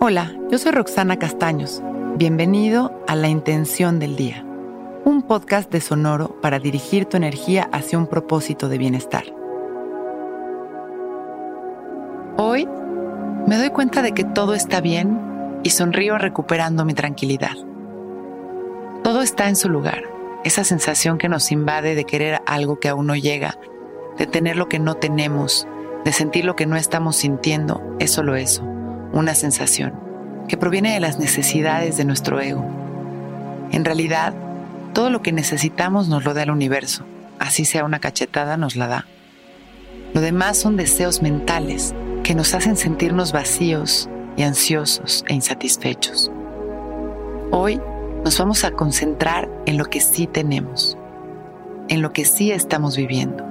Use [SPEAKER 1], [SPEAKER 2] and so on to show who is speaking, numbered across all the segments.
[SPEAKER 1] Hola, yo soy Roxana Castaños. Bienvenido a La Intención del Día, un podcast de Sonoro para dirigir tu energía hacia un propósito de bienestar. Hoy me doy cuenta de que todo está bien y sonrío recuperando mi tranquilidad. Todo está en su lugar, esa sensación que nos invade de querer algo que aún no llega, de tener lo que no tenemos, de sentir lo que no estamos sintiendo, es solo eso una sensación que proviene de las necesidades de nuestro ego. En realidad, todo lo que necesitamos nos lo da el universo, así sea una cachetada nos la da. Lo demás son deseos mentales que nos hacen sentirnos vacíos y ansiosos e insatisfechos. Hoy nos vamos a concentrar en lo que sí tenemos, en lo que sí estamos viviendo,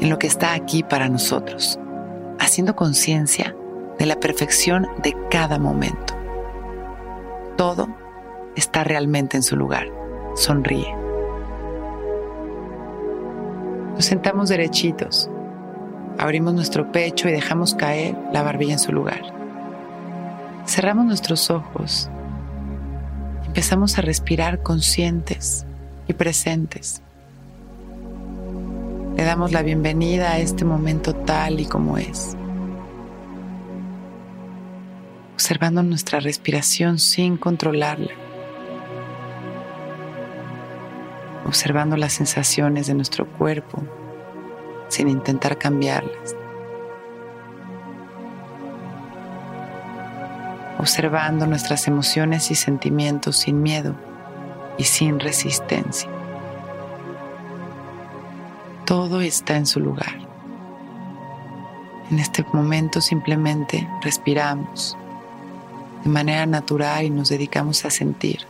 [SPEAKER 1] en lo que está aquí para nosotros, haciendo conciencia de la perfección de cada momento. Todo está realmente en su lugar. Sonríe. Nos sentamos derechitos, abrimos nuestro pecho y dejamos caer la barbilla en su lugar. Cerramos nuestros ojos. Empezamos a respirar conscientes y presentes. Le damos la bienvenida a este momento tal y como es. Observando nuestra respiración sin controlarla, observando las sensaciones de nuestro cuerpo sin intentar cambiarlas, observando nuestras emociones y sentimientos sin miedo y sin resistencia. Todo está en su lugar. En este momento simplemente respiramos de manera natural y nos dedicamos a sentir.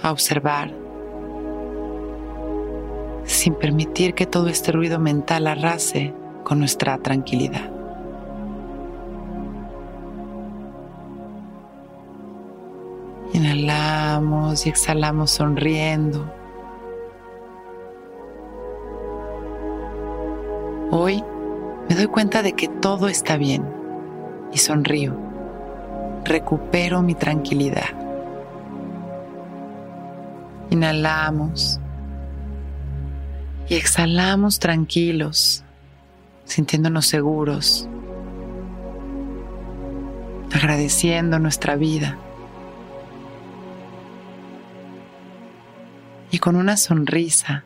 [SPEAKER 1] A observar sin permitir que todo este ruido mental arrase con nuestra tranquilidad. Inhalamos y exhalamos sonriendo. Hoy me doy cuenta de que todo está bien y sonrío. Recupero mi tranquilidad. Inhalamos y exhalamos tranquilos, sintiéndonos seguros, agradeciendo nuestra vida. Y con una sonrisa